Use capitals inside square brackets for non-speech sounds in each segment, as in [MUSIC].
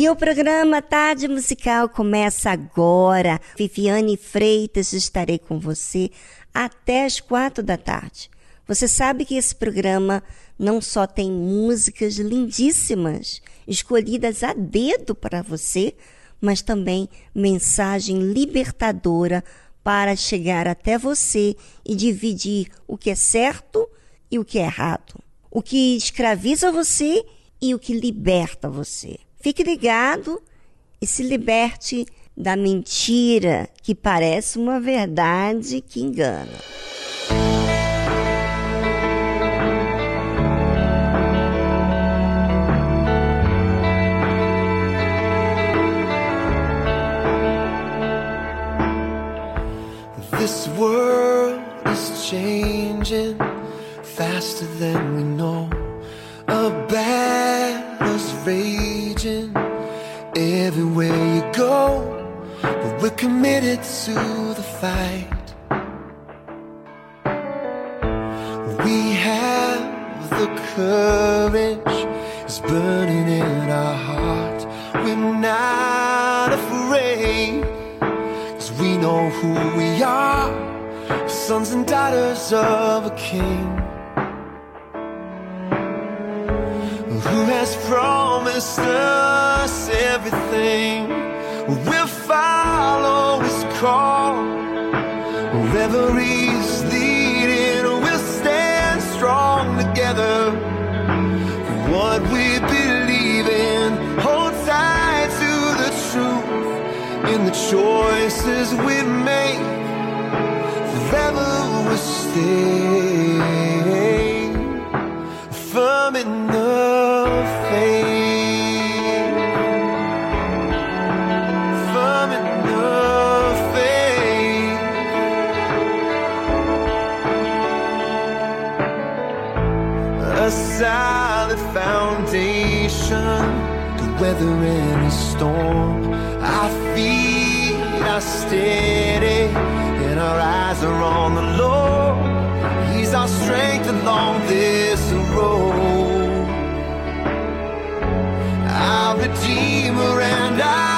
E o programa Tarde Musical começa agora. Viviane Freitas, estarei com você até as quatro da tarde. Você sabe que esse programa não só tem músicas lindíssimas, escolhidas a dedo para você, mas também mensagem libertadora para chegar até você e dividir o que é certo e o que é errado, o que escraviza você e o que liberta você. Fique ligado e se liberte da mentira que parece uma verdade que engana. This world is changing faster than we know. A battle's raging everywhere you go, but we're committed to the fight. We have the courage, it's burning in our heart. We're not afraid, cause we know who we are, sons and daughters of a king who has promised us everything. We'll follow his call. Wherever he's leading, we'll stand strong together. What we believe in, hold tight to the truth in the choices we make. Forever we'll stay firm in to weather any storm. Our feet are steady and our eyes are on the Lord. He's our strength along this road. Our Redeemer and our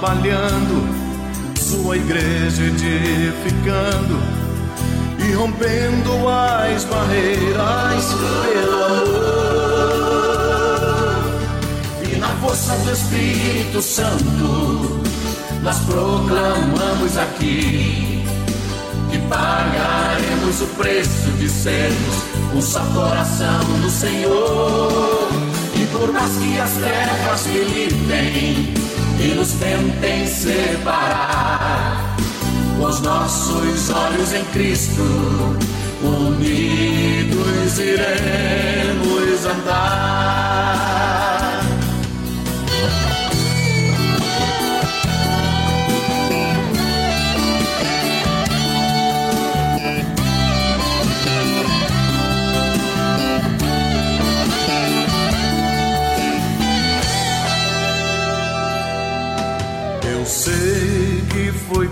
trabalhando, sua igreja edificando e rompendo as barreiras pelo amor e na força do Espírito Santo, nós proclamamos aqui que pagaremos o preço de sermos um só coração do Senhor. E por mais que as trevas militem e nos tentem separar. Os nossos olhos em Cristo, unidos iremos andar.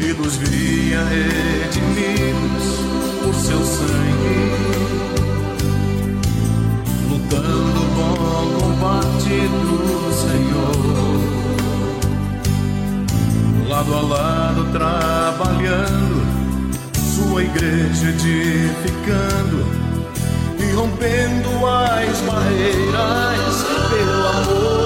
e nos via redimidos por seu sangue, lutando o bom combate do Senhor, lado a lado trabalhando, sua igreja edificando e rompendo as barreiras pelo amor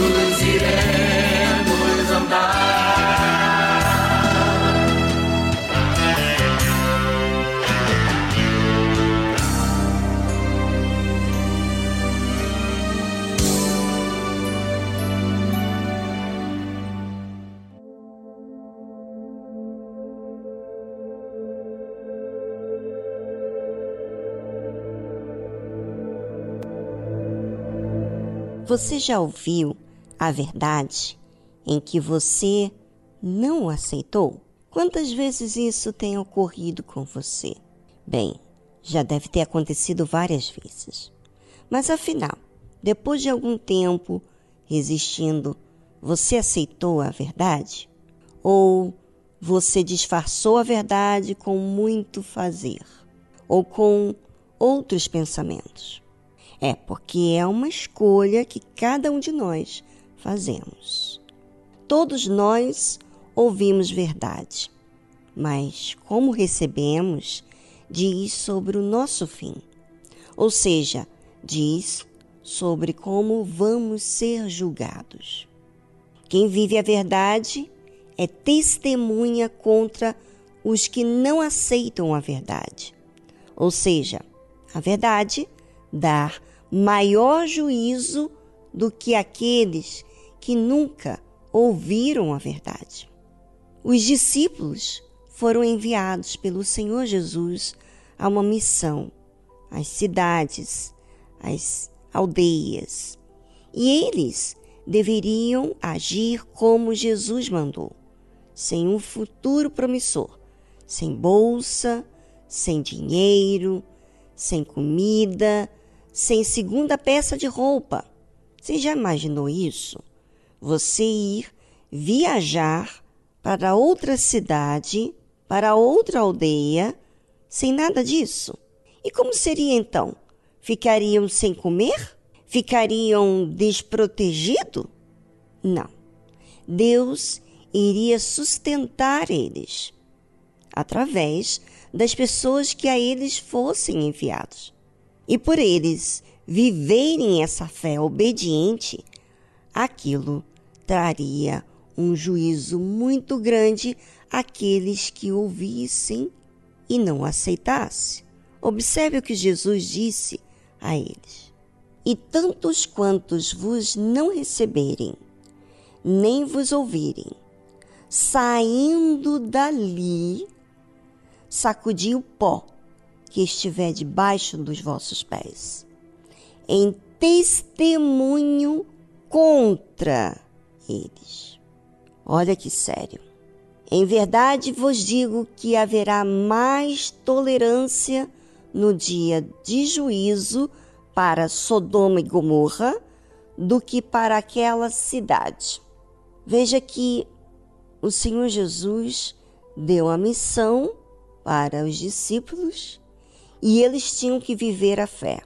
Unidos iremos andar. Você já ouviu a verdade em que você não aceitou? Quantas vezes isso tem ocorrido com você? Bem, já deve ter acontecido várias vezes. Mas afinal, depois de algum tempo resistindo, você aceitou a verdade? Ou você disfarçou a verdade com muito fazer? Ou com outros pensamentos? É porque é uma escolha que cada um de nós fazemos. Todos nós ouvimos verdade, mas como recebemos diz sobre o nosso fim. Ou seja, diz sobre como vamos ser julgados. Quem vive a verdade é testemunha contra os que não aceitam a verdade. Ou seja, a verdade dá maior juízo do que aqueles que nunca ouviram a verdade. Os discípulos foram enviados pelo Senhor Jesus a uma missão, às cidades, às aldeias, e eles deveriam agir como Jesus mandou, sem um futuro promissor, sem bolsa, sem dinheiro, sem comida, sem segunda peça de roupa. Você já imaginou isso? Você ir viajar para outra cidade, para outra aldeia, sem nada disso? E como seria então? Ficariam sem comer? Ficariam desprotegidos? Não. Deus iria sustentar eles através das pessoas que a eles fossem enviados e por eles viverem essa fé obediente, aquilo traria um juízo muito grande àqueles que ouvissem e não aceitassem. Observe o que Jesus disse a eles: E tantos quantos vos não receberem, nem vos ouvirem, saindo dali, sacudi o pó que estiver debaixo dos vossos pés, em testemunho contra eles. Olha que sério. Em verdade vos digo que haverá mais tolerância no dia de juízo para Sodoma e Gomorra do que para aquela cidade. Veja que o Senhor Jesus deu a missão para os discípulos e eles tinham que viver a fé.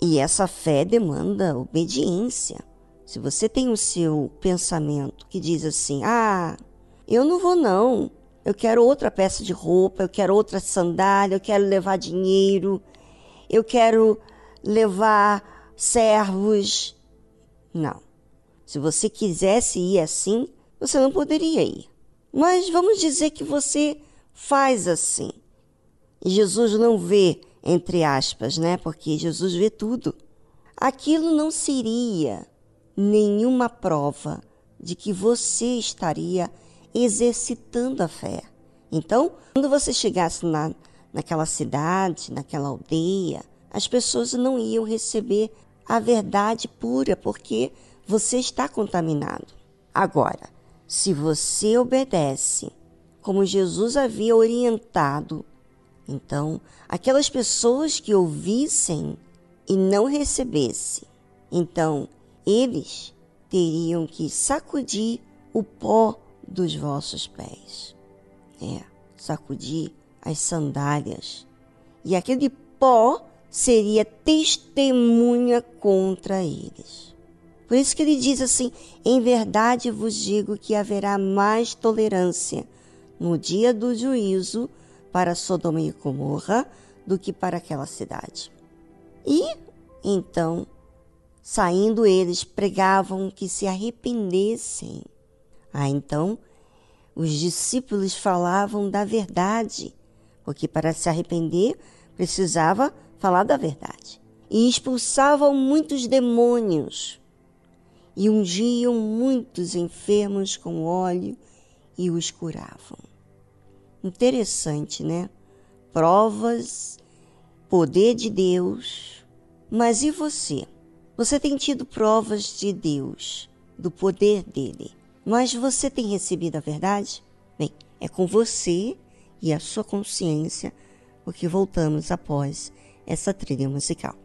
E essa fé demanda obediência. Se você tem o seu pensamento que diz assim: ah, eu não vou não, eu quero outra peça de roupa, eu quero outra sandália, eu quero levar dinheiro, eu quero levar servos. Não. Se você quisesse ir assim, você não poderia ir. Mas vamos dizer que você faz assim. E Jesus não vê, entre aspas, né? Porque Jesus vê tudo. Aquilo não seria nenhuma prova de que você estaria exercitando a fé. Então, quando você chegasse na, naquela cidade, naquela aldeia, as pessoas não iam receber a verdade pura, porque você está contaminado. Agora, se você obedece como Jesus havia orientado, então aquelas pessoas que ouvissem e não recebessem, então eles teriam que sacudir o pó dos vossos pés. É, sacudir as sandálias. E aquele pó seria testemunha contra eles. Por isso que ele diz assim: Em verdade vos digo que haverá mais tolerância no dia do juízo para Sodoma e Gomorra do que para aquela cidade. E então, saindo eles, pregavam que se arrependessem ah, então os discípulos falavam da verdade, porque para se arrepender precisava falar da verdade. E expulsavam muitos demônios e ungiam muitos enfermos com óleo e os curavam. Interessante, né? Provas, poder de Deus. Mas e você? Você tem tido provas de Deus, do poder dele? Mas você tem recebido a verdade? Bem, é com você e a sua consciência porque voltamos após essa trilha musical.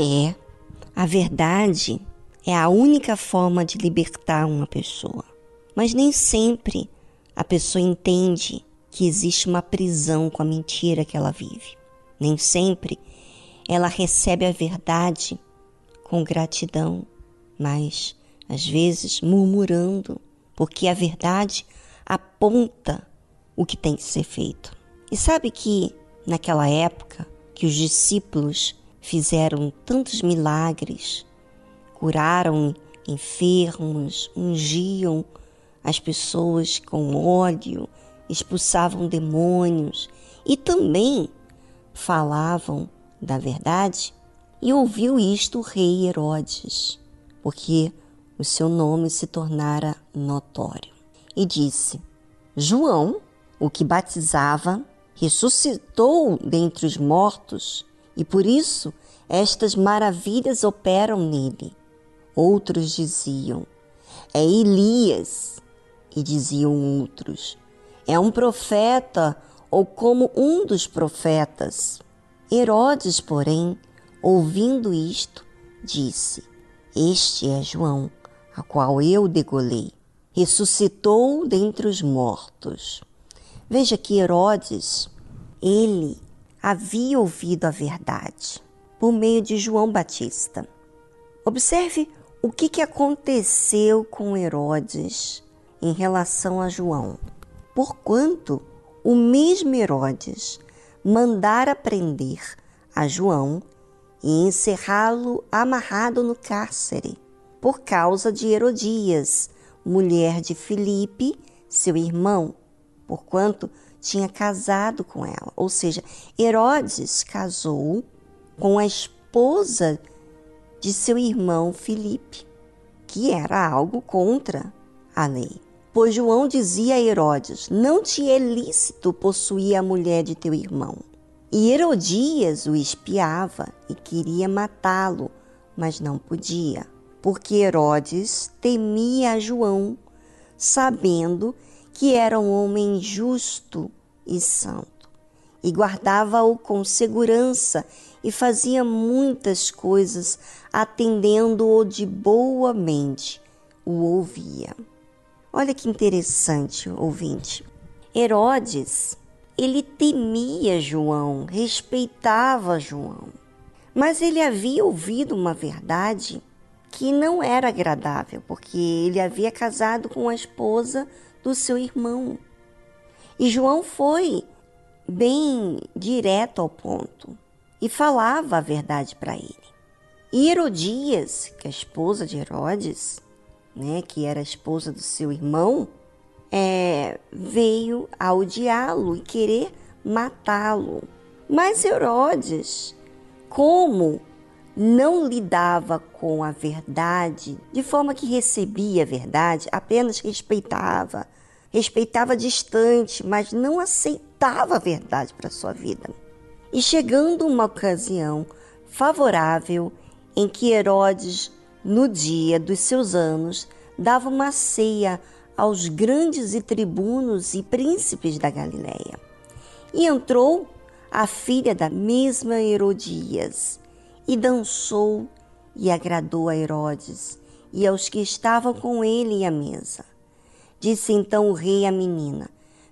É, a verdade é a única forma de libertar uma pessoa. Mas nem sempre a pessoa entende que existe uma prisão com a mentira que ela vive. Nem sempre ela recebe a verdade com gratidão, mas às vezes murmurando, porque a verdade aponta o que tem que ser feito. E sabe que naquela época que os discípulos fizeram tantos milagres, curaram enfermos, ungiam as pessoas com óleo, expulsavam demônios e também falavam da verdade. E ouviu isto o rei Herodes, porque o seu nome se tornara notório. e disse: João, o que batizava, ressuscitou dentre os mortos, e por isso estas maravilhas operam nele. Outros diziam: É Elias. E diziam outros: É um profeta ou como um dos profetas. Herodes, porém, ouvindo isto, disse: Este é João, a qual eu degolei. Ressuscitou dentre os mortos. Veja que Herodes, ele havia ouvido a verdade por meio de João Batista. Observe o que, que aconteceu com Herodes em relação a João. Porquanto o mesmo Herodes mandara prender a João e encerrá-lo amarrado no cárcere, por causa de Herodias, mulher de Filipe, seu irmão, porquanto tinha casado com ela. Ou seja, Herodes casou com a esposa de seu irmão Filipe, que era algo contra a lei. Pois João dizia a Herodes: Não te é lícito possuir a mulher de teu irmão. E Herodias o espiava e queria matá-lo, mas não podia, porque Herodes temia João, sabendo que era um homem justo e santo, e guardava-o com segurança e fazia muitas coisas, atendendo-o de boa mente, o ouvia. Olha que interessante, ouvinte. Herodes, ele temia João, respeitava João, mas ele havia ouvido uma verdade que não era agradável, porque ele havia casado com a esposa do seu irmão. E João foi bem direto ao ponto e falava a verdade para ele. E Herodias, que é a esposa de Herodes, né, que era a esposa do seu irmão, é, veio a odiá-lo e querer matá-lo. Mas Herodes, como não lidava com a verdade, de forma que recebia a verdade, apenas respeitava, respeitava distante, mas não aceitava a verdade para sua vida. E chegando uma ocasião favorável em que Herodes, no dia dos seus anos, dava uma ceia aos grandes e tribunos e príncipes da Galiléia. E entrou a filha da mesma Herodias, e dançou e agradou a Herodes e aos que estavam com ele à mesa. Disse então o rei à menina: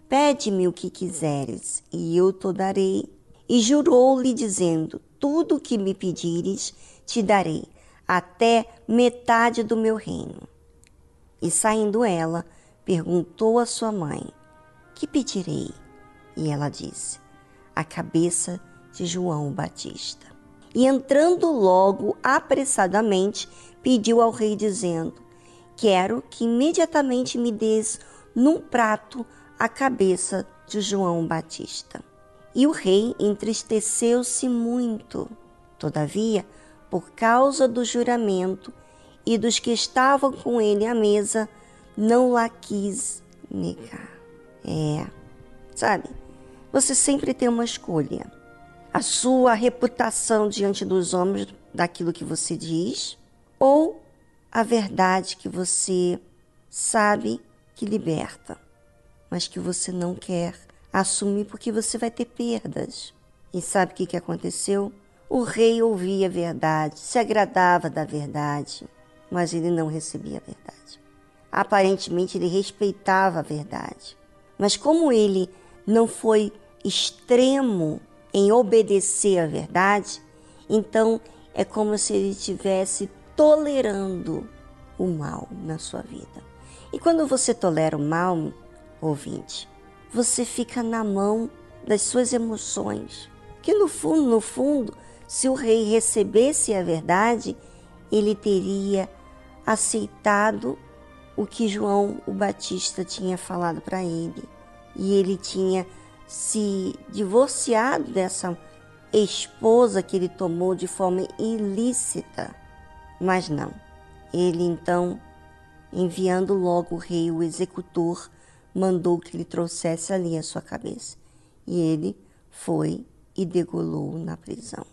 Pede-me o que quiseres, e eu te darei. E jurou-lhe, dizendo: Tudo o que me pedires, te darei, até metade do meu reino. E saindo ela, perguntou a sua mãe: Que pedirei? E ela disse: A cabeça de João Batista. E entrando logo apressadamente, pediu ao rei, dizendo: Quero que imediatamente me des num prato a cabeça de João Batista. E o rei entristeceu-se muito. Todavia, por causa do juramento e dos que estavam com ele à mesa, não lá quis negar. É, sabe, você sempre tem uma escolha a sua reputação diante dos homens daquilo que você diz, ou a verdade que você sabe que liberta, mas que você não quer assumir porque você vai ter perdas. E sabe o que, que aconteceu? O rei ouvia a verdade, se agradava da verdade, mas ele não recebia a verdade. Aparentemente ele respeitava a verdade, mas como ele não foi extremo em obedecer à verdade, então é como se ele estivesse tolerando o mal na sua vida. E quando você tolera o mal, ouvinte, você fica na mão das suas emoções. Que no fundo, no fundo, se o rei recebesse a verdade, ele teria aceitado o que João o Batista tinha falado para ele. E ele tinha se divorciado dessa esposa que ele tomou de forma ilícita. Mas não. Ele então, enviando logo o rei, o executor, mandou que lhe trouxesse ali a sua cabeça. E ele foi e degolou na prisão.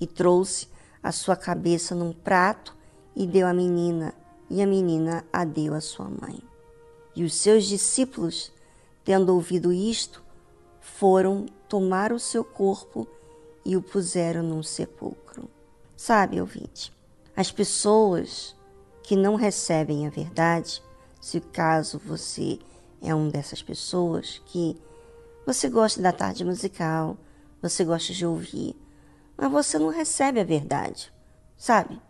E trouxe a sua cabeça num prato e deu à menina, e a menina a deu à sua mãe. E os seus discípulos, tendo ouvido isto, foram tomar o seu corpo e o puseram num sepulcro. Sabe, ouvinte, as pessoas que não recebem a verdade, se caso você é um dessas pessoas que você gosta da tarde musical, você gosta de ouvir, mas você não recebe a verdade, sabe?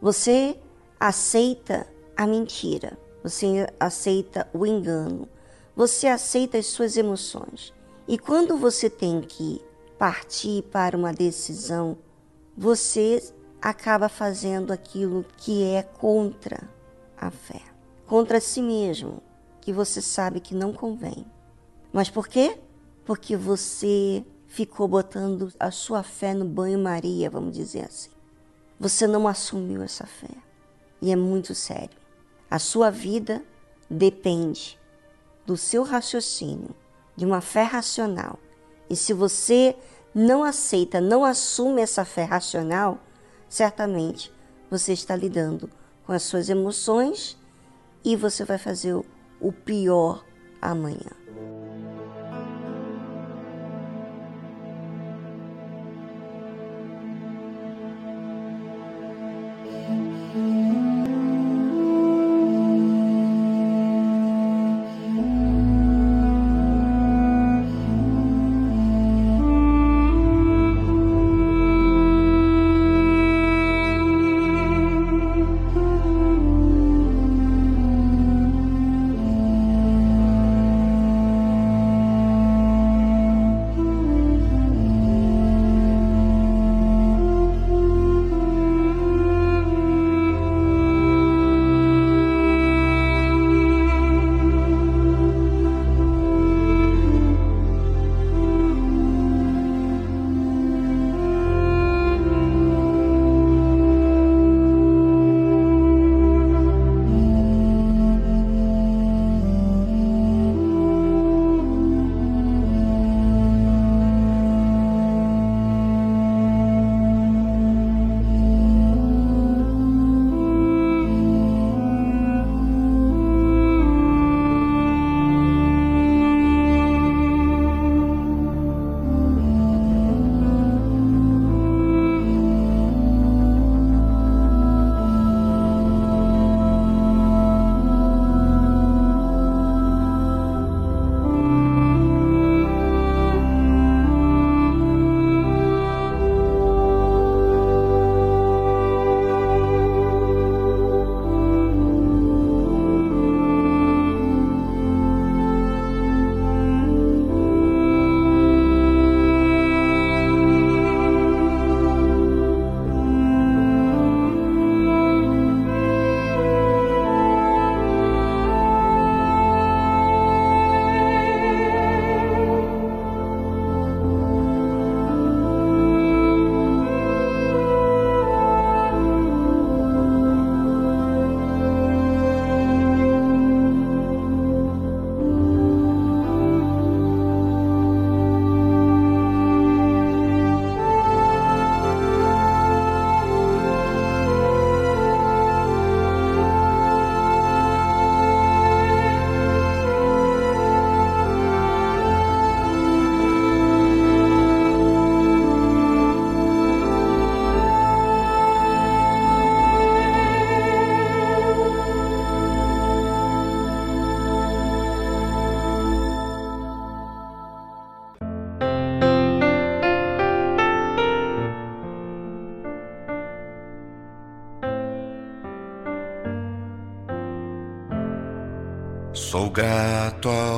Você aceita a mentira, você aceita o engano, você aceita as suas emoções. E quando você tem que partir para uma decisão, você acaba fazendo aquilo que é contra a fé, contra si mesmo, que você sabe que não convém. Mas por quê? Porque você ficou botando a sua fé no banho-maria, vamos dizer assim. Você não assumiu essa fé. E é muito sério. A sua vida depende do seu raciocínio, de uma fé racional. E se você não aceita, não assume essa fé racional, certamente você está lidando com as suas emoções e você vai fazer o pior amanhã.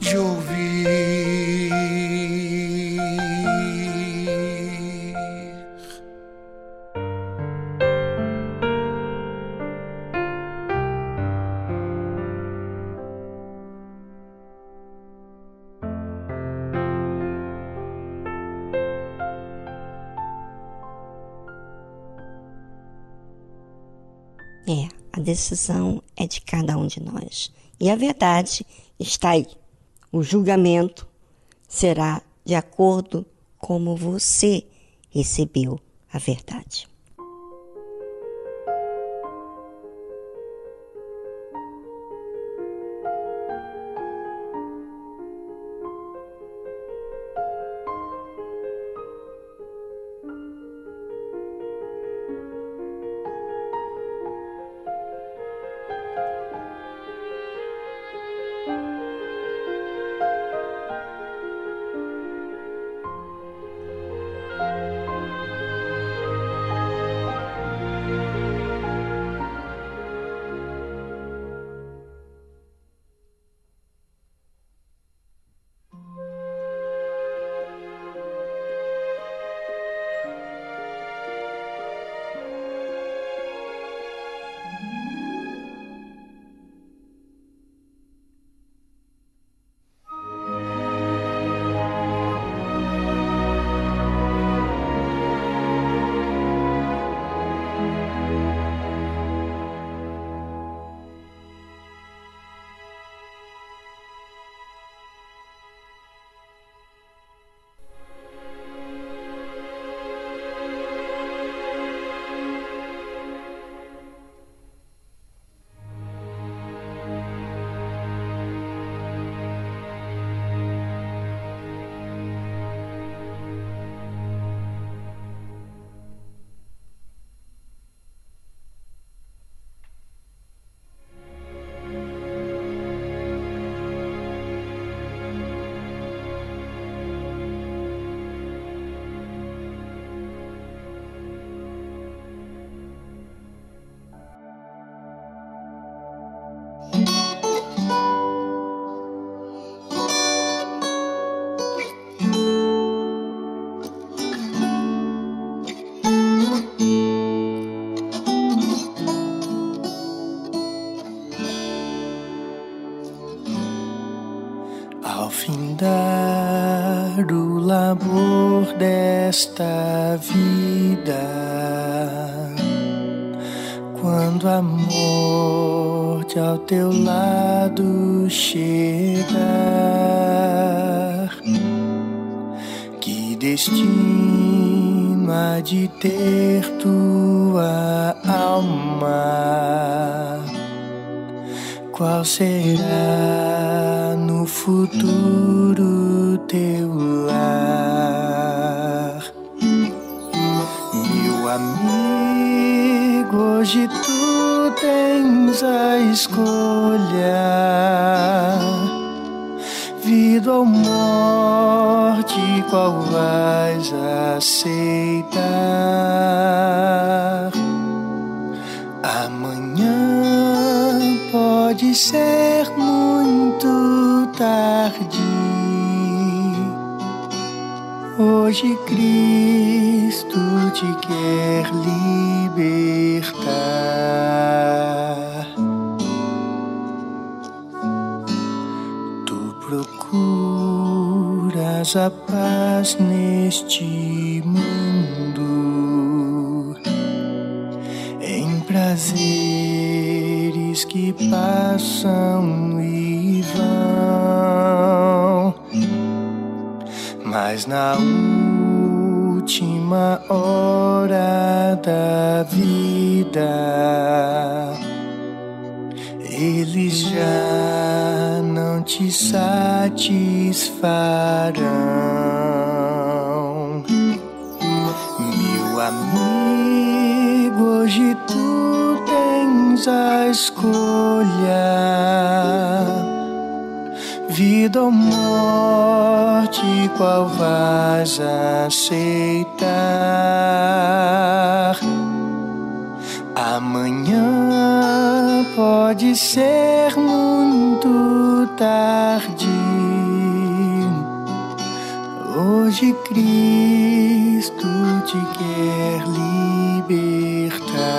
de ouvir. É, A decisão é de cada um de nós. E a verdade está aí. O julgamento será de acordo como você recebeu a verdade. Teu lado escolha. Vida ou morte, qual vais aceitar? Amanhã pode ser muito tarde. Hoje Cristo te quer libertar. Procuras a paz neste mundo. Em prazeres que passam e vão, mas na última hora da vida eles já te satisfarão. Meu amigo, hoje tu tens a escolha. Vida ou morte, qual vais aceitar? Amanhã pode ser muito tarde. Hoje Cristo te quer libertar.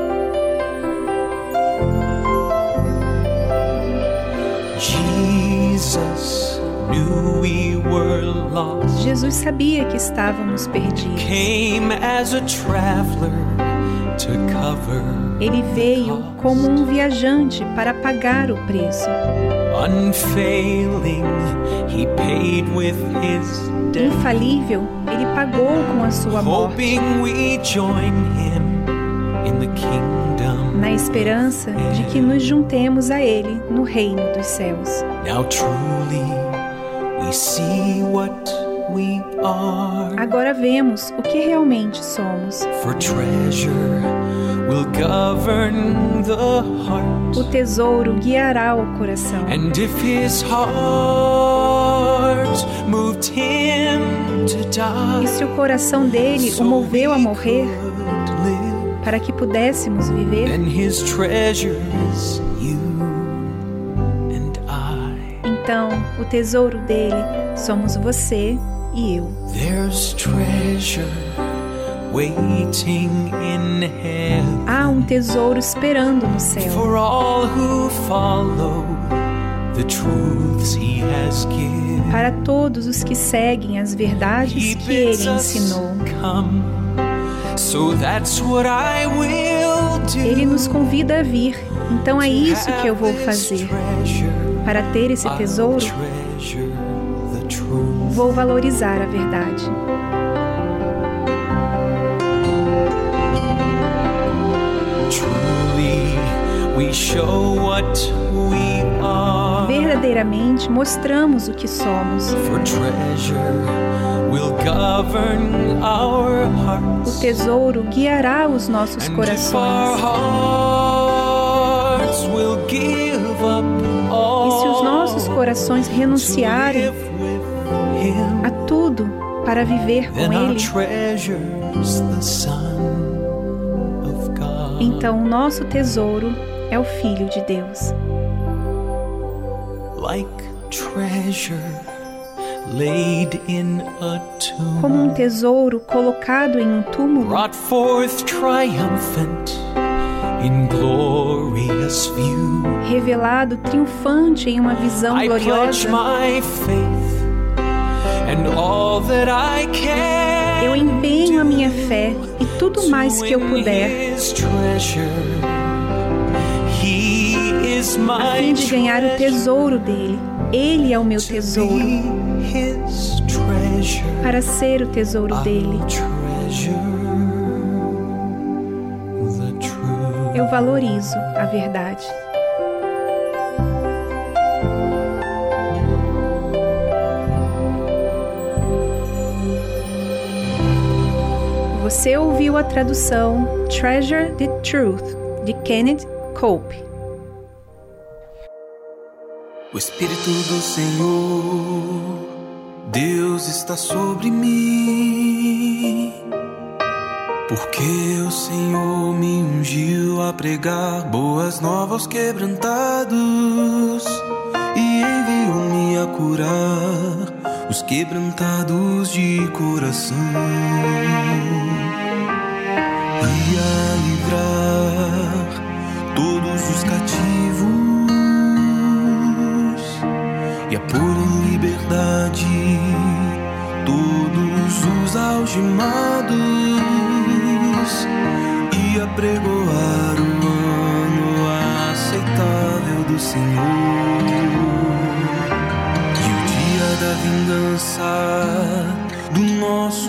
Jesus sabia que estávamos perdidos. Came as a traveler to cover. Ele veio como um viajante para pagar o preço. Infalível, ele pagou com a sua morte, na esperança de que nos juntemos a ele no reino dos céus. Agora vemos o que realmente somos. O tesouro guiará o coração. E se o coração dele o moveu a morrer para que pudéssemos viver, então o tesouro dele somos você e eu. Há um tesouro esperando no céu. Para todos os que seguem as verdades que ele ensinou. Ele nos convida a vir, então é isso que eu vou fazer. Para ter esse tesouro, vou valorizar a verdade. Verdadeiramente mostramos o que somos. O tesouro guiará os nossos corações. E se os nossos corações renunciarem a tudo para viver com Ele, então o nosso tesouro é o Filho de Deus. like treasure Como um tesouro colocado em um túmulo, brought forth triumphant in glorious view. revelado triunfante em uma visão gloriosa, eu empenho a minha fé e tudo mais que eu puder a fim de ganhar o tesouro dele. Ele é o meu tesouro. Para ser o tesouro dele, eu valorizo a verdade. Você ouviu a tradução Treasure the Truth, de Kenneth Cope. O Espírito do Senhor, Deus está sobre mim. Porque o Senhor me ungiu a pregar boas novas quebrantados e enviou-me a curar os quebrantados de coração os algemados e a pregoar o ano aceitável do Senhor. E o dia da vingança do nosso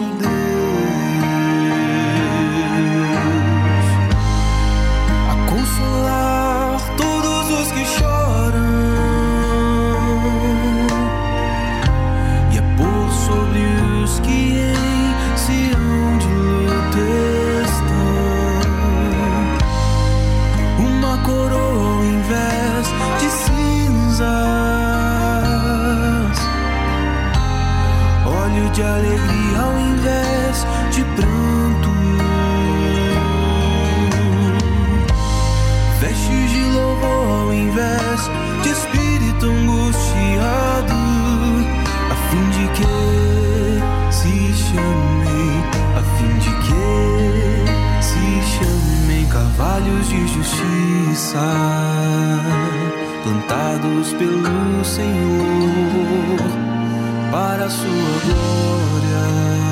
justiça, plantados pelo Senhor para a sua glória.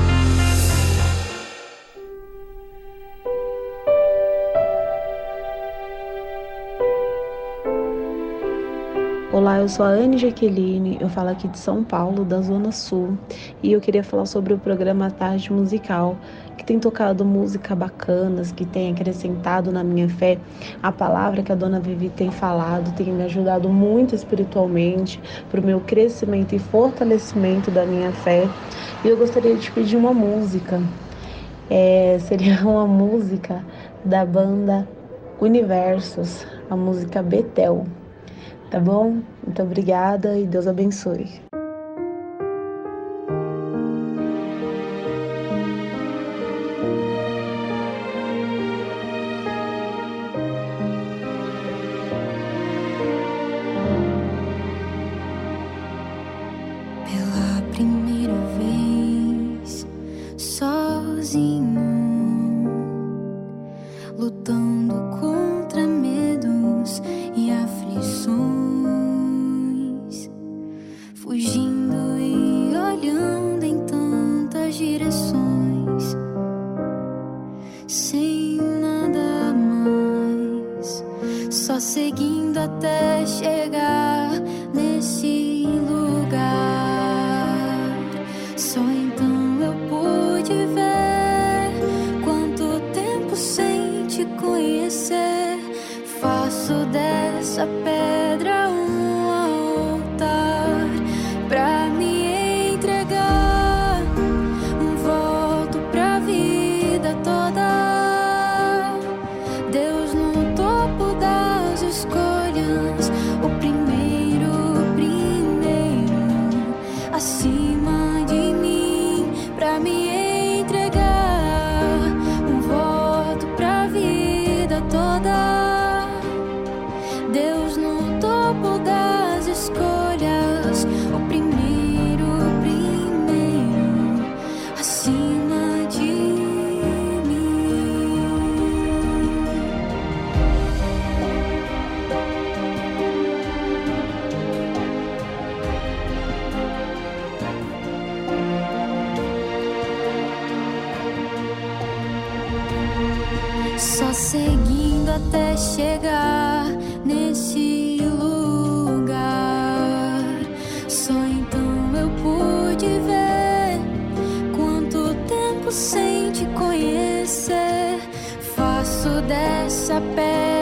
Eu sou a Anne Jaqueline, eu falo aqui de São Paulo, da Zona Sul, e eu queria falar sobre o programa Tarde Musical, que tem tocado música bacanas, que tem acrescentado na minha fé a palavra que a dona Vivi tem falado, tem me ajudado muito espiritualmente para o meu crescimento e fortalecimento da minha fé. E eu gostaria de pedir uma música, é, seria [LAUGHS] uma música da banda Universos, a música Betel. Tá bom? Muito obrigada e Deus abençoe. Sem te conhecer. Faço dessa pedra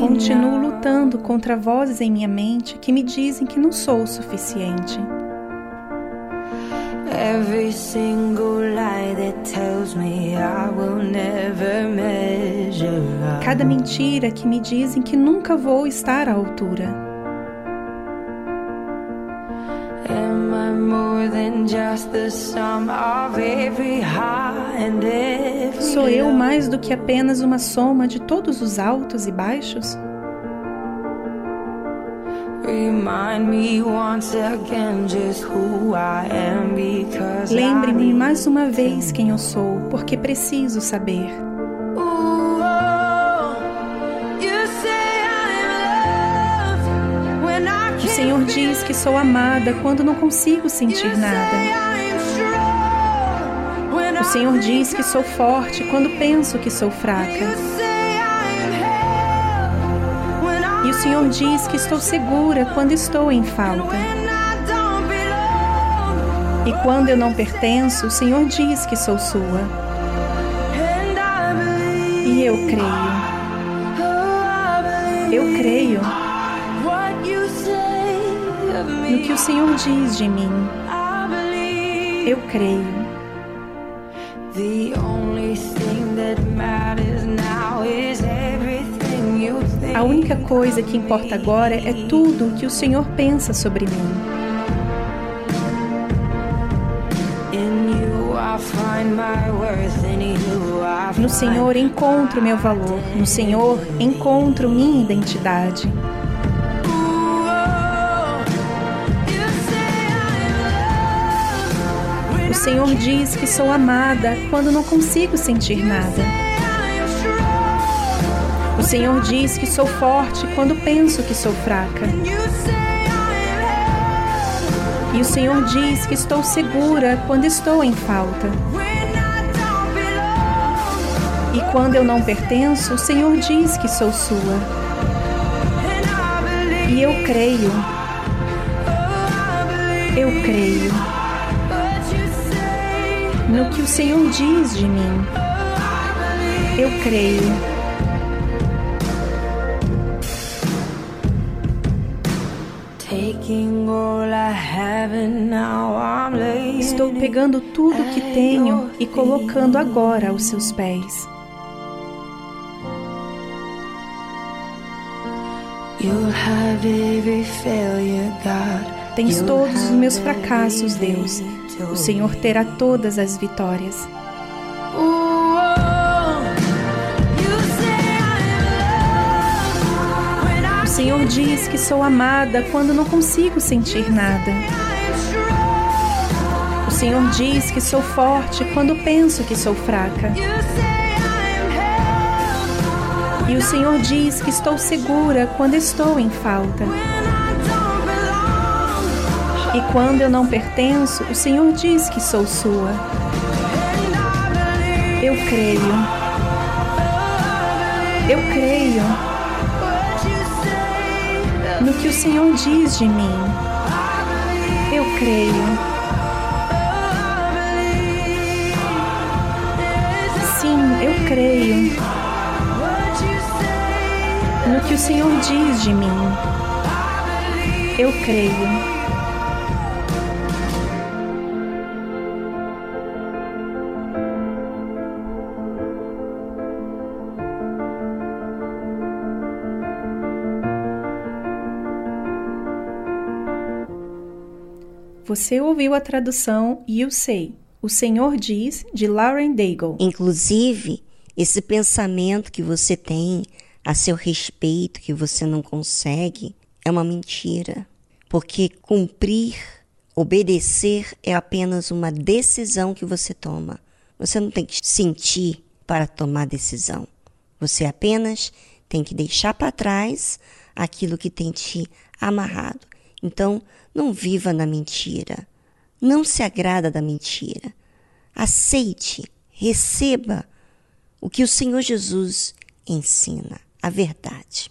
Continuo lutando contra vozes em minha mente que me dizem que não sou o suficiente. Every single lie that tells me I will never measure up. Cada mentira que me dizem que nunca vou estar à altura. Sou eu mais do que apenas uma soma de todos os altos e baixos? Lembre-me mais uma vez quem eu sou, porque preciso saber. Senhor diz que sou amada quando não consigo sentir nada. O Senhor diz que sou forte quando penso que sou fraca. E o Senhor diz que estou segura quando estou em falta. E quando eu não pertenço, o Senhor diz que sou sua. E eu creio. oh, Eu creio no que o Senhor diz de mim. Eu creio. A única coisa que importa agora é tudo o que o Senhor pensa sobre mim. No Senhor encontro meu valor. No Senhor encontro minha identidade. Senhor diz que sou amada quando não consigo sentir nada. O Senhor diz que sou forte quando penso que sou fraca. E o Senhor diz que estou segura quando estou em falta. E quando eu não pertenço, o Senhor diz que sou sua. E eu creio, eu creio. No que o Senhor diz de mim. Eu creio. Estou pegando tudo o que tenho e colocando agora aos seus pés. Tens todos os meus fracassos, Deus. O Senhor terá todas as vitórias. O Senhor diz que sou amada quando não consigo sentir nada. strong. Senhor diz que sou forte quando penso que sou fraca. E o Senhor diz que estou segura quando estou em falta. E quando eu não pertenço, o Senhor diz que sou sua. Eu creio. Eu creio no que o Senhor diz de mim. Eu creio. Sim, eu creio no que o Senhor diz de mim. Eu creio. Você ouviu a tradução You Say, O Senhor Diz, de Lauren Daigle. Inclusive, esse pensamento que você tem a seu respeito, que você não consegue, é uma mentira. Porque cumprir, obedecer é apenas uma decisão que você toma. Você não tem que sentir para tomar decisão. Você apenas tem que deixar para trás aquilo que tem te amarrado. Então, não viva na mentira. Não se agrada da mentira. Aceite, receba o que o Senhor Jesus ensina, a verdade.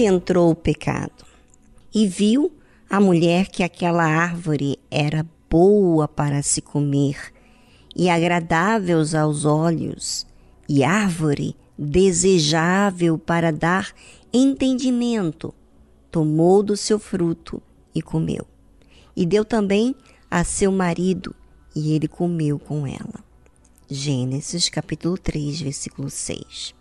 Onde entrou o pecado. E viu a mulher que aquela árvore era boa para se comer e agradável aos olhos, e árvore desejável para dar entendimento. Tomou do seu fruto e comeu. E deu também a seu marido, e ele comeu com ela. Gênesis capítulo 3, versículo 6.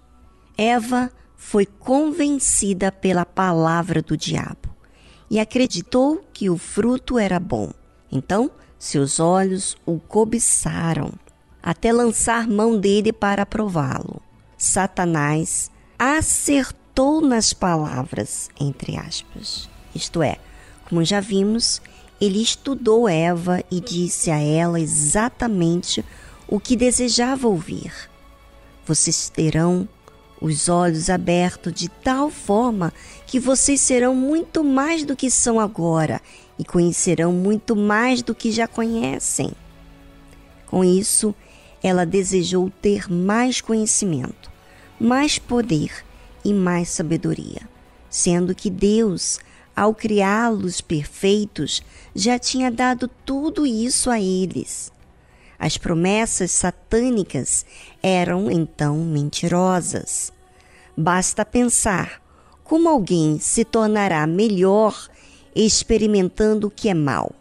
Eva foi convencida pela palavra do diabo e acreditou que o fruto era bom. Então, seus olhos o cobiçaram, até lançar mão dele para prová-lo. Satanás acertou nas palavras, entre aspas. Isto é, como já vimos, ele estudou Eva e disse a ela exatamente o que desejava ouvir. Vocês terão os olhos abertos de tal forma que vocês serão muito mais do que são agora e conhecerão muito mais do que já conhecem. Com isso, ela desejou ter mais conhecimento, mais poder e mais sabedoria, sendo que Deus, ao criá-los perfeitos, já tinha dado tudo isso a eles. As promessas satânicas eram então mentirosas. Basta pensar como alguém se tornará melhor experimentando o que é mal.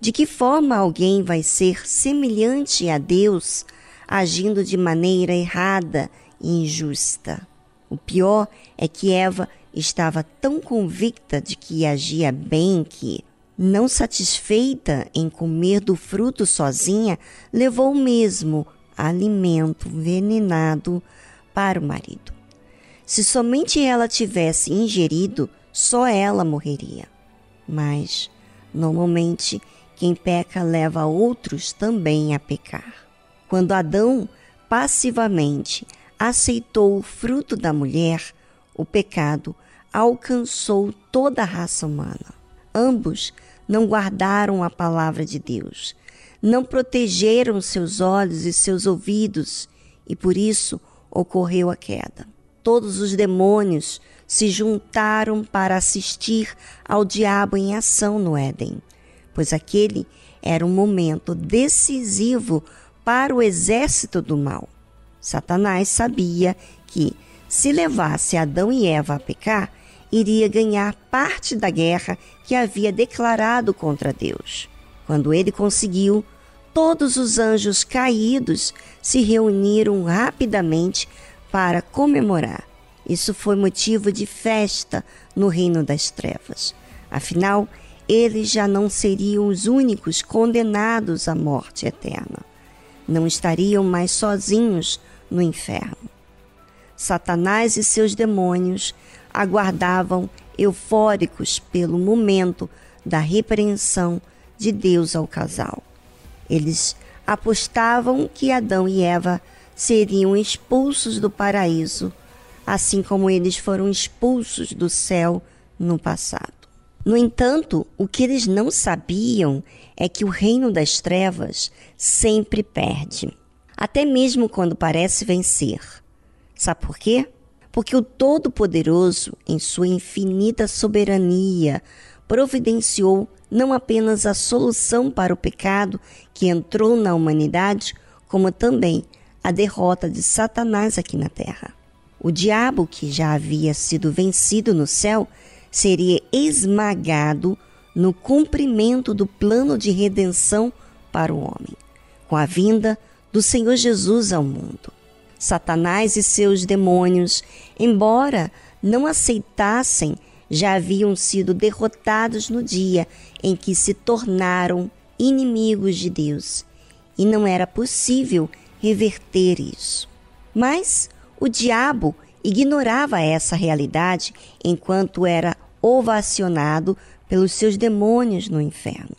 De que forma alguém vai ser semelhante a Deus agindo de maneira errada e injusta? O pior é que Eva estava tão convicta de que agia bem que, não satisfeita em comer do fruto sozinha, levou o mesmo alimento envenenado para o marido. Se somente ela tivesse ingerido, só ela morreria. Mas, normalmente, quem peca leva outros também a pecar. Quando Adão passivamente aceitou o fruto da mulher, o pecado alcançou toda a raça humana. Ambos não guardaram a palavra de Deus, não protegeram seus olhos e seus ouvidos, e por isso ocorreu a queda. Todos os demônios se juntaram para assistir ao diabo em ação no Éden, pois aquele era um momento decisivo para o exército do mal. Satanás sabia que, se levasse Adão e Eva a pecar, iria ganhar parte da guerra que havia declarado contra Deus. Quando ele conseguiu, todos os anjos caídos se reuniram rapidamente para comemorar. Isso foi motivo de festa no reino das trevas. Afinal, eles já não seriam os únicos condenados à morte eterna. Não estariam mais sozinhos no inferno. Satanás e seus demônios aguardavam eufóricos pelo momento da repreensão de Deus ao casal. Eles apostavam que Adão e Eva seriam expulsos do paraíso, assim como eles foram expulsos do céu no passado. No entanto, o que eles não sabiam é que o reino das trevas sempre perde, até mesmo quando parece vencer. Sabe por quê? Porque o Todo-Poderoso, em sua infinita soberania, providenciou não apenas a solução para o pecado que entrou na humanidade, como também a derrota de Satanás aqui na terra. O diabo, que já havia sido vencido no céu, seria esmagado no cumprimento do plano de redenção para o homem, com a vinda do Senhor Jesus ao mundo. Satanás e seus demônios, embora não aceitassem, já haviam sido derrotados no dia em que se tornaram inimigos de Deus, e não era possível reverter isso. Mas o diabo ignorava essa realidade enquanto era ovacionado pelos seus demônios no inferno.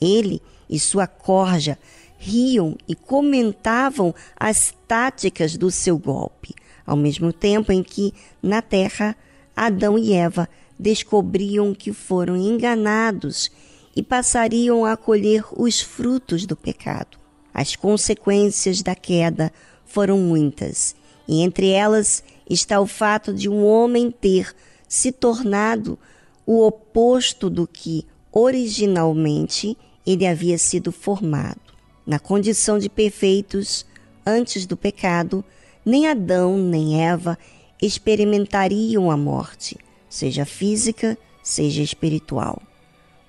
Ele e sua corja riam e comentavam as táticas do seu golpe, ao mesmo tempo em que, na terra, Adão e Eva descobriam que foram enganados e passariam a colher os frutos do pecado. As consequências da queda foram muitas, e entre elas está o fato de um homem ter se tornado o oposto do que originalmente ele havia sido formado. Na condição de perfeitos antes do pecado, nem Adão nem Eva experimentariam a morte, seja física, seja espiritual.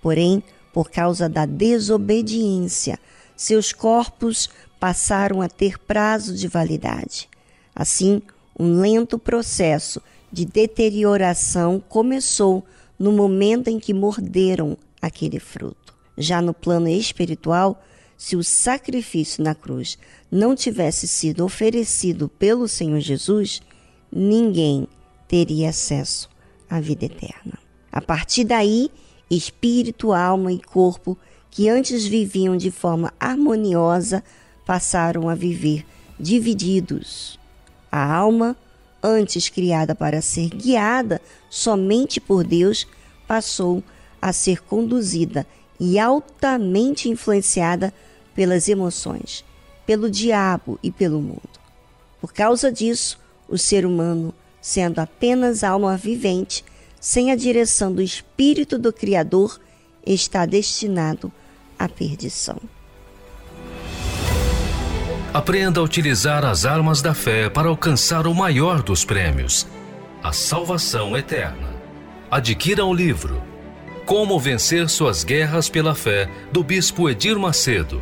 Porém, por causa da desobediência, seus corpos passaram a ter prazo de validade. Assim, um lento processo de deterioração começou no momento em que morderam aquele fruto. Já no plano espiritual, se o sacrifício na cruz não tivesse sido oferecido pelo Senhor Jesus, ninguém teria acesso à vida eterna. A partir daí, espírito, alma e corpo, que antes viviam de forma harmoniosa, passaram a viver divididos. A alma, antes criada para ser guiada somente por Deus, passou a ser conduzida e altamente influenciada pelas emoções, pelo diabo e pelo mundo. Por causa disso, o ser humano, sendo apenas alma vivente, sem a direção do Espírito do Criador, está destinado à perdição. Aprenda a utilizar as armas da fé para alcançar o maior dos prêmios, a salvação eterna. Adquira o livro Como Vencer Suas Guerras pela Fé, do Bispo Edir Macedo.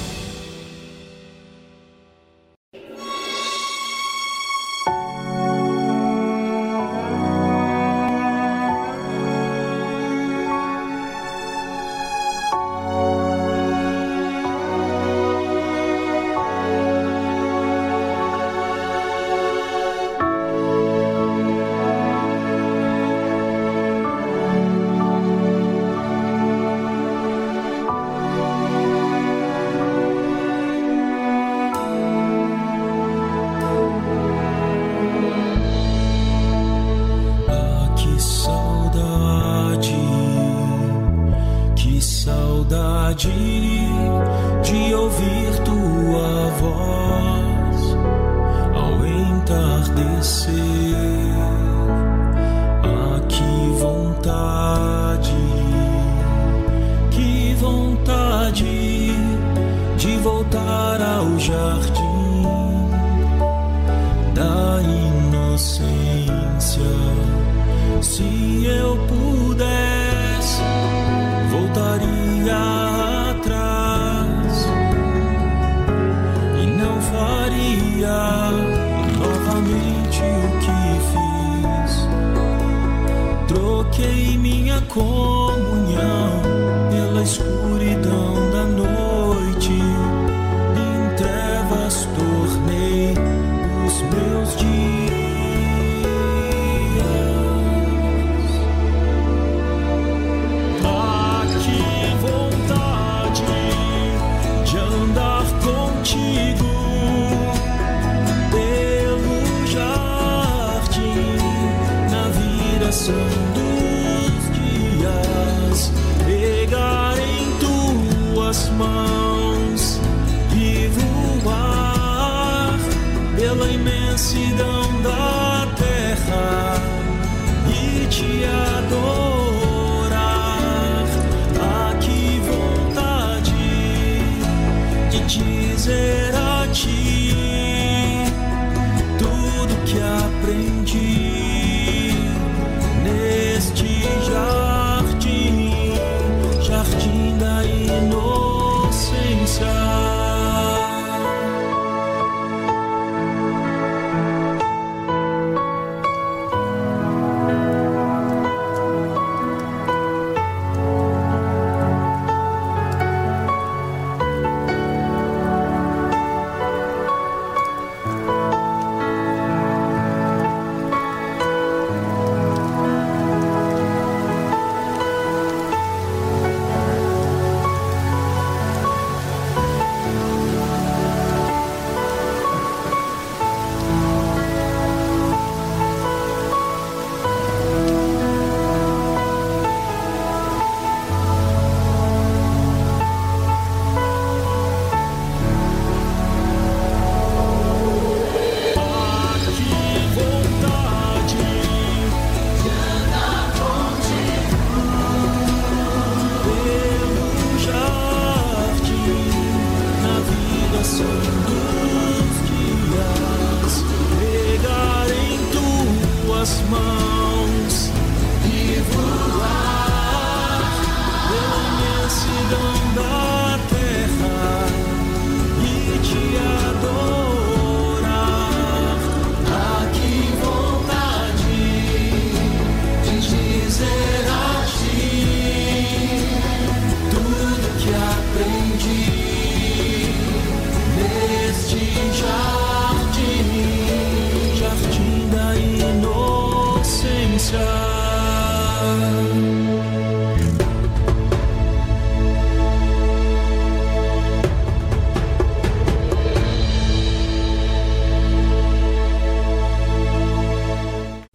mơ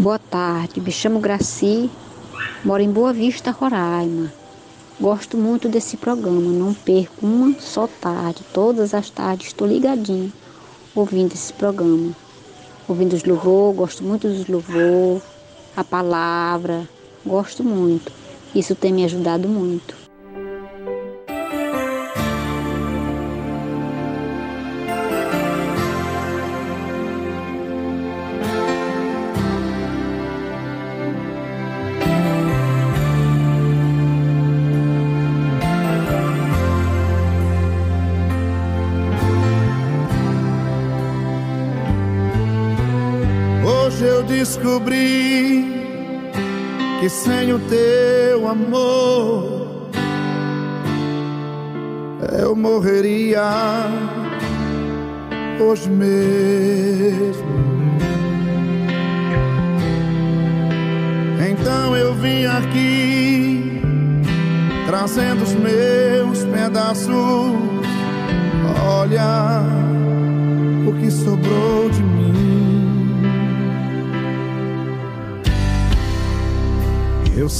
Boa tarde, me chamo Graci, moro em Boa Vista, Roraima. Gosto muito desse programa, não perco uma só tarde. Todas as tardes estou ligadinho ouvindo esse programa. Ouvindo os louvor, gosto muito dos louvor, a palavra, gosto muito. Isso tem me ajudado muito. Amor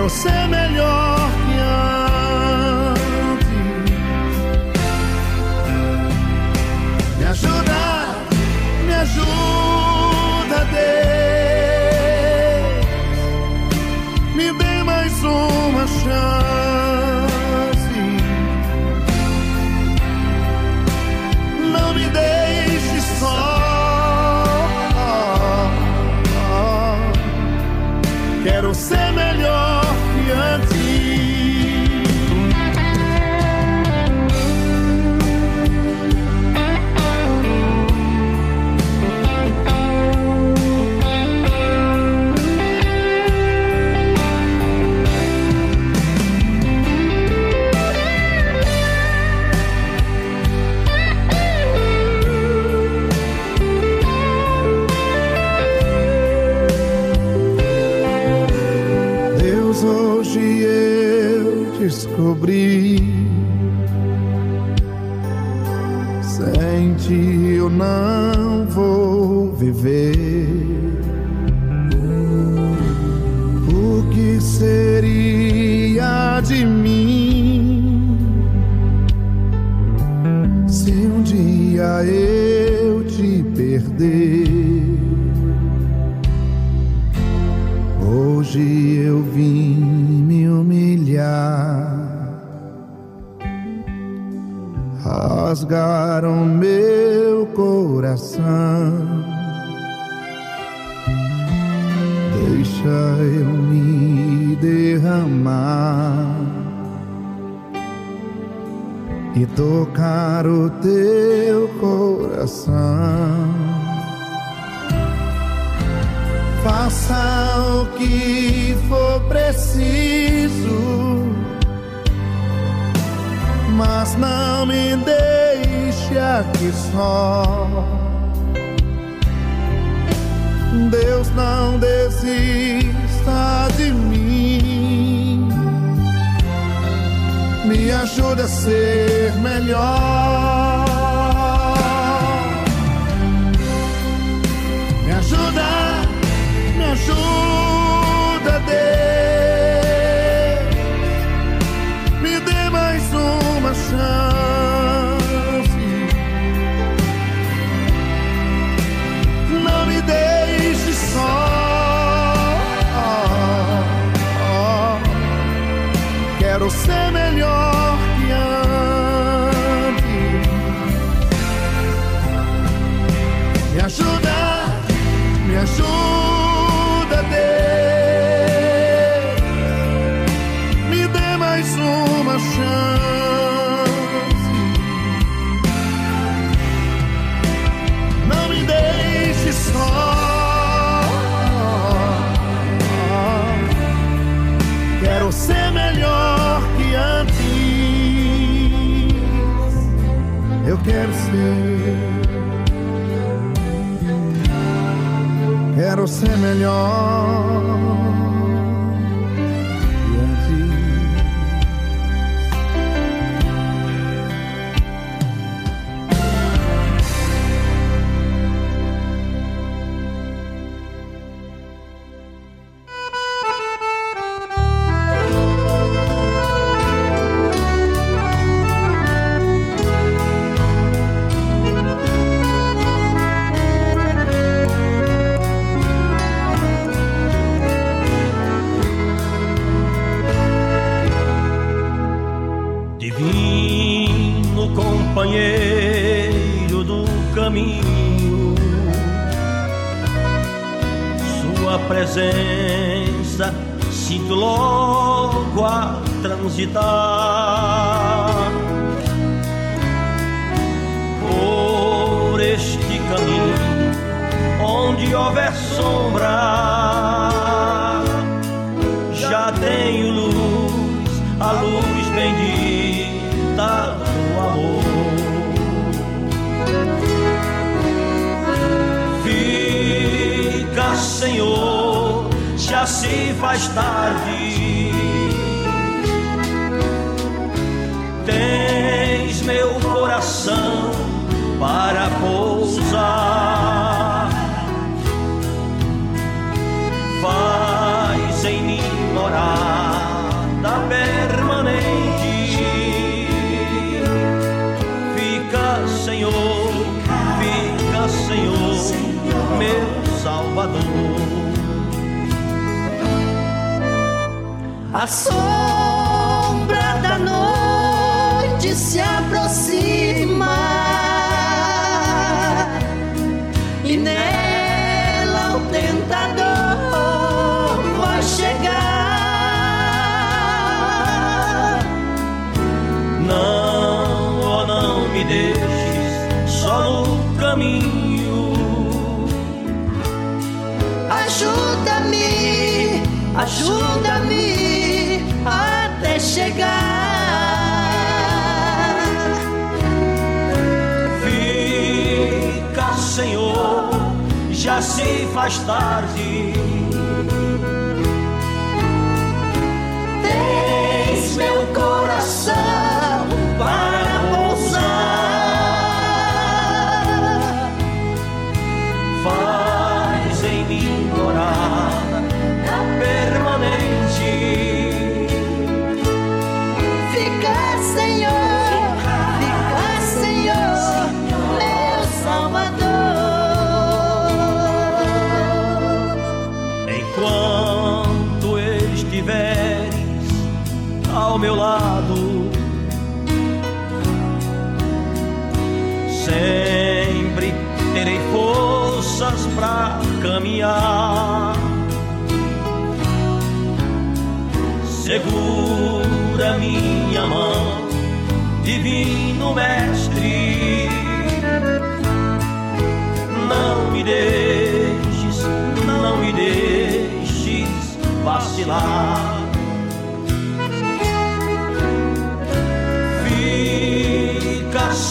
Quero ser melhor descobri. Tocar o teu coração. Faça o que for preciso, mas não me deixe aqui só. Deus não desista de mim, me ajuda a ser melhor. Quero ser. Quero ser melhor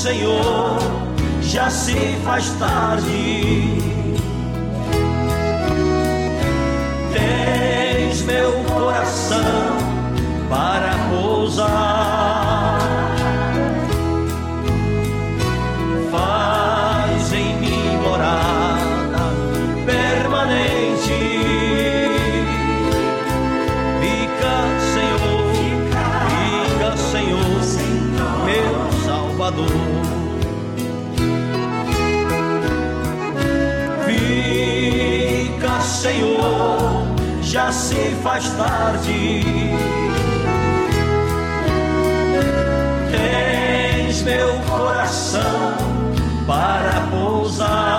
Senhor, já se faz tarde. Tens meu coração para pousar. mais tarde. Tens meu coração para pousar.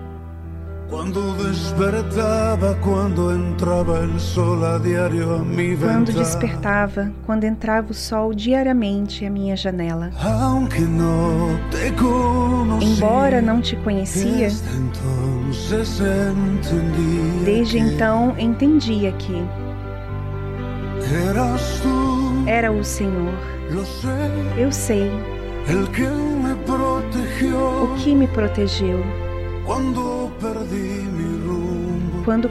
Quando despertava, quando entrava o sol a diário a mi Quando despertava, quando entrava o sol diariamente à minha janela. Embora não te conhecia, desde então entendia que tú, era o Senhor. Eu sei o que me protegeu quando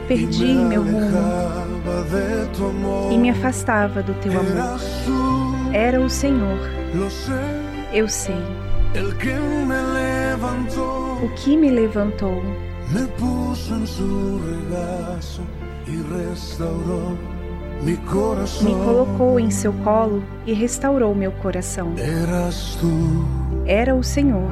perdi me meu rumo alejaba de tu amor. e me afastava do teu amor. Era o Senhor. Eu sei o que me levantou, me puso en su regazo y restauró mi corazón. me colocou em seu colo e restaurou meu coração. Eras tú, Era o Senhor.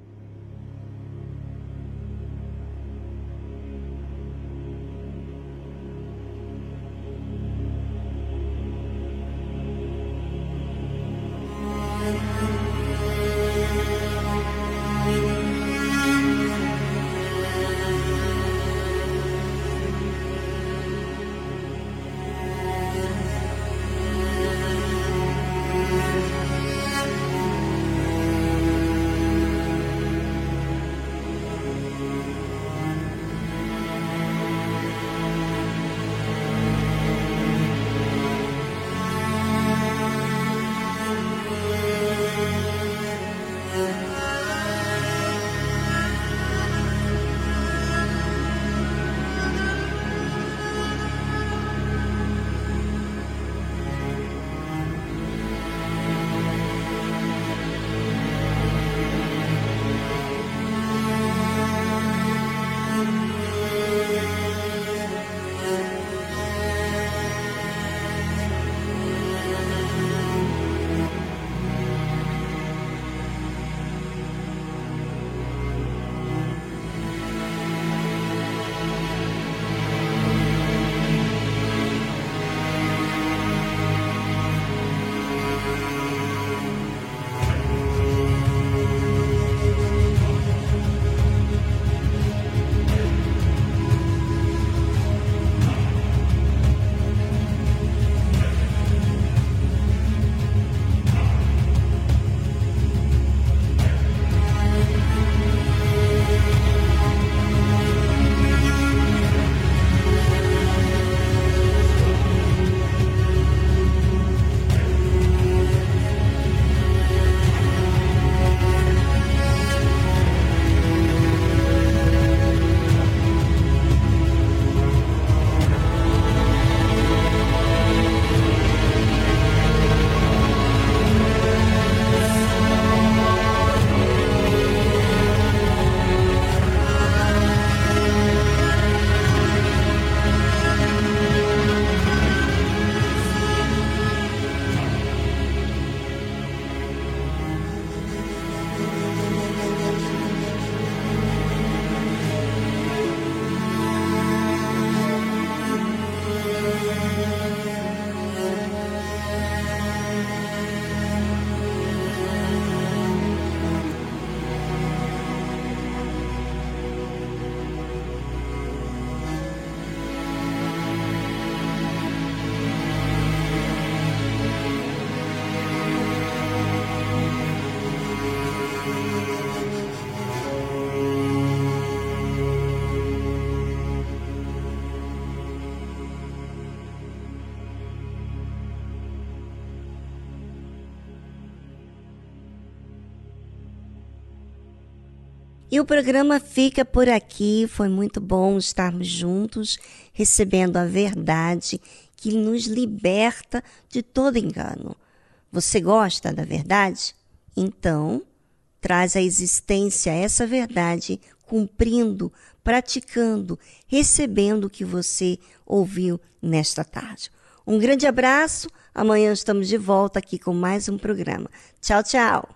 E o programa fica por aqui. Foi muito bom estarmos juntos, recebendo a verdade que nos liberta de todo engano. Você gosta da verdade? Então, traz à existência essa verdade, cumprindo, praticando, recebendo o que você ouviu nesta tarde. Um grande abraço. Amanhã estamos de volta aqui com mais um programa. Tchau, tchau.